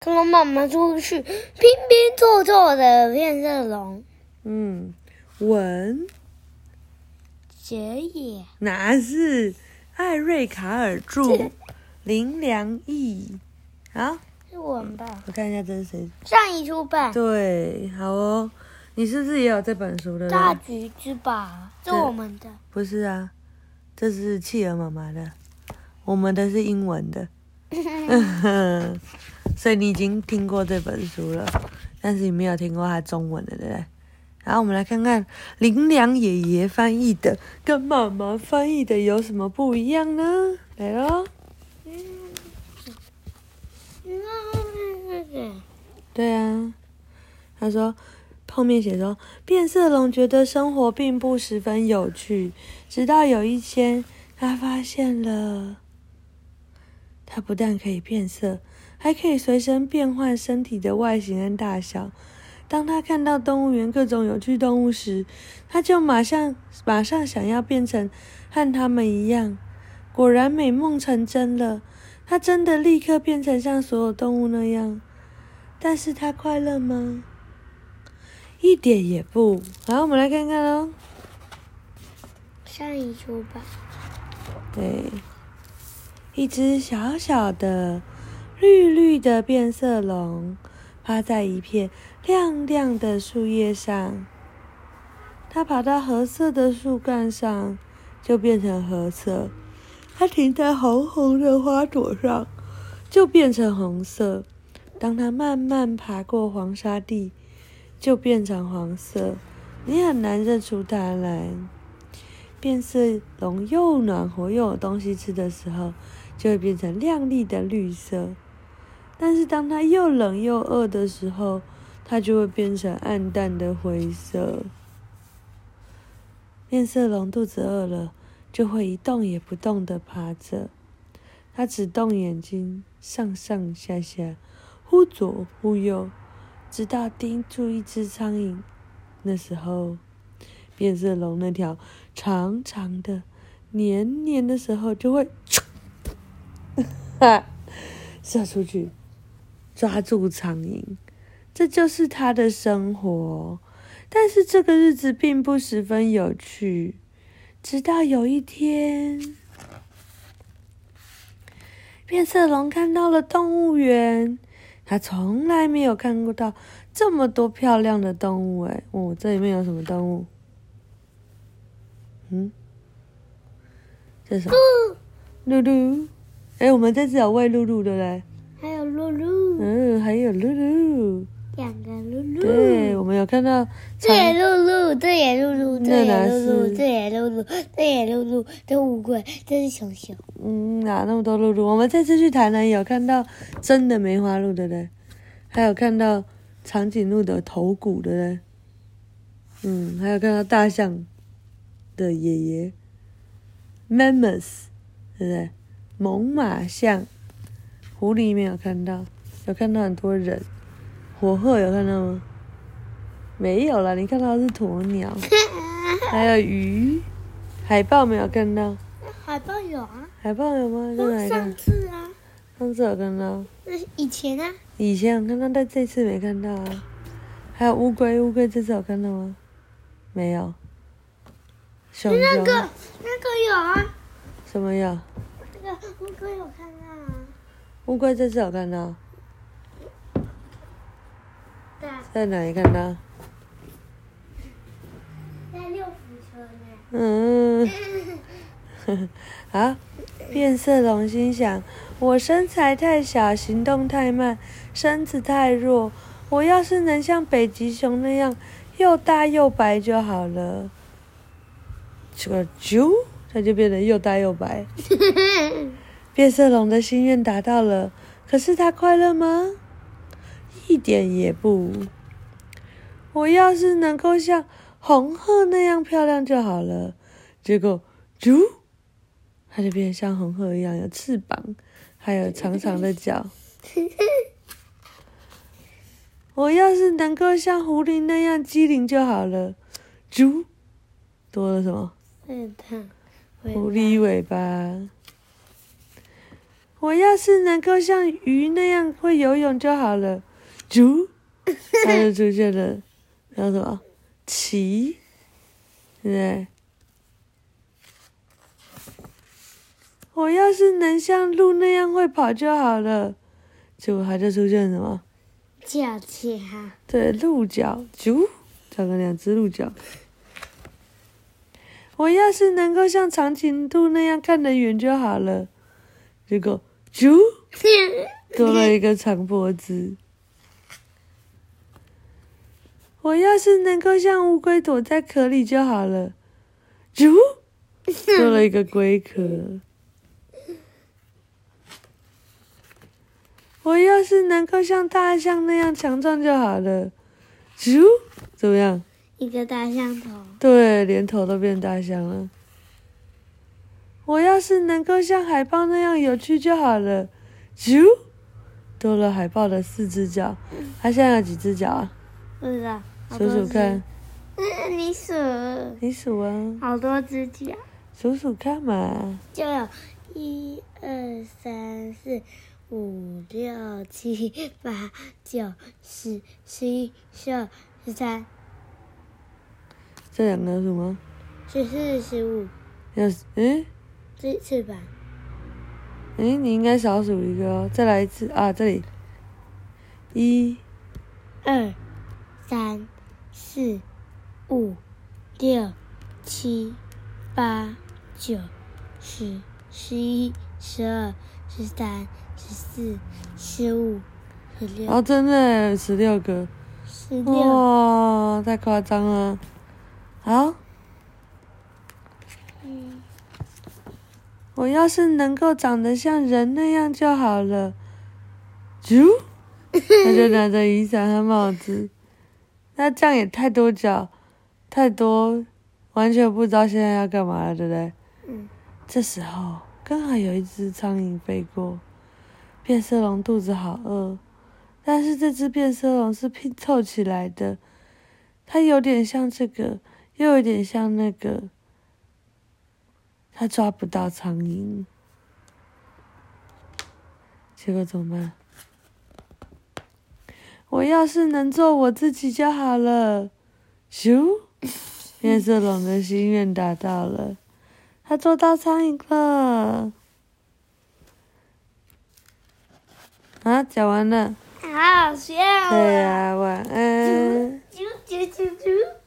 跟我妈妈出去拼拼凑凑的变色龙。嗯，文杰野哪是艾瑞卡尔著，林良义。啊，是我们吧？我看一下这是谁。上一出版对，好哦。你是不是也有这本书的？大橘子吧，是我们的。不是啊，这是企鹅妈妈的，我们的是英文的。所以你已经听过这本书了，但是你没有听过它中文的，对不对？然后我们来看看林良爷爷翻译的跟妈妈翻译的有什么不一样呢？来喽。对啊，他说后面写说，变色龙觉得生活并不十分有趣，直到有一天，他发现了，它不但可以变色，还可以随身变换身体的外形跟大小。当他看到动物园各种有趣动物时，他就马上马上想要变成和他们一样。果然，美梦成真了，他真的立刻变成像所有动物那样。但是他快乐吗？一点也不。好，我们来看看喽。上一出吧。对，一只小小的绿绿的变色龙趴在一片亮亮的树叶上。它爬到褐色的树干上，就变成褐色；它停在红红的花朵上，就变成红色。当它慢慢爬过黄沙地，就变成黄色，你很难认出它来。变色龙又暖和又有东西吃的时候，就会变成亮丽的绿色。但是当它又冷又饿的时候，它就会变成暗淡的灰色。变色龙肚子饿了，就会一动也不动的趴着，它只动眼睛，上上下下。忽左忽右，直到盯住一只苍蝇。那时候，变色龙那条长长的、黏黏的时候就会，射出去抓住苍蝇。这就是他的生活。但是这个日子并不十分有趣。直到有一天，变色龙看到了动物园。他从来没有看过到这么多漂亮的动物哎！哦，这里面有什么动物？嗯，这是什么？露露。哎，我们这次有喂露露，对不对？还有露露。嗯，还有露露。两个露露。对，我们有看到。这也露露，这也露露，这也露露，这也露露，这也露露，这乌龟，这是熊熊。嗯，哪那么多露露？我们这次去台南有看到真的梅花鹿，对不对？还有看到长颈鹿的头骨，对不对？嗯，还有看到大象的爷爷，mammoth，对不对？猛犸象，狐狸没有看到，有看到很多人。火鹤有看到吗？没有了，你看到的是鸵鸟，还有鱼，海豹没有看到。海豹有啊。海豹有吗？上次啊。上次有看到。那以前啊。以前有看到，但这次没看到啊。还有乌龟，乌龟这次有看到吗？没有。熊熊。那个，那个有啊。什么有？乌龟有看到啊。乌龟这次有看到。在哪里看到？在六福村呢。嗯，啊。变色龙心想：我身材太小，行动太慢，身子太弱。我要是能像北极熊那样又大又白就好了。这个啾，它就变得又大又白。变色龙的心愿达到了，可是它快乐吗？一点也不。我要是能够像红鹤那样漂亮就好了。结果，啾，它就变得像红鹤一样，有翅膀，还有长长的脚。我要是能够像狐狸那样机灵就好了。啾，多了什么？尾巴。狐狸尾巴。我要是能够像鱼那样会游泳就好了。猪，它就出现了，叫什么？鳍，对不对？我要是能像鹿那样会跑就好了。结果它就出现什么？脚脚。对，鹿角，猪，长了两只鹿角。我要是能够像长颈鹿那样看得远就好了。结果，啾，多了一个长脖子。我要是能够像乌龟躲在壳里就好了。啾，多了一个龟壳。我要是能够像大象那样强壮就好了。啾，怎么样？一个大象头，对，连头都变大象了。我要是能够像海豹那样有趣就好了。啾，多了海豹的四只脚，它现在有几只脚啊？不知道，数数看。嗯，你数。你数啊。好多只脚。数数看嘛。就有一二三四五六七八九十十一十二十三。这两个什么？十四、十五。有嗯？这次吧。哎，你应该少数一个哦。再来一次啊！这里，一、二、三、四、五、六、七、八、九、十、十一、十二、十三、十四、十五、十六。哦，真的十六个。十六。哇，太夸张了。好，嗯，我要是能够长得像人那样就好了。啾，他就拿着雨伞和帽子，那这样也太多脚，太多，完全不知道现在要干嘛了，对不对？嗯。这时候刚好有一只苍蝇飞过，变色龙肚子好饿，但是这只变色龙是拼凑起来的，它有点像这个。又有点像那个，他抓不到苍蝇，结果怎么办？我要是能做我自己就好了。咻，变色龙的心愿达到了，他做到苍蝇了。啊，讲完了。好好笑。对呀，晚安。啾啾啾啾。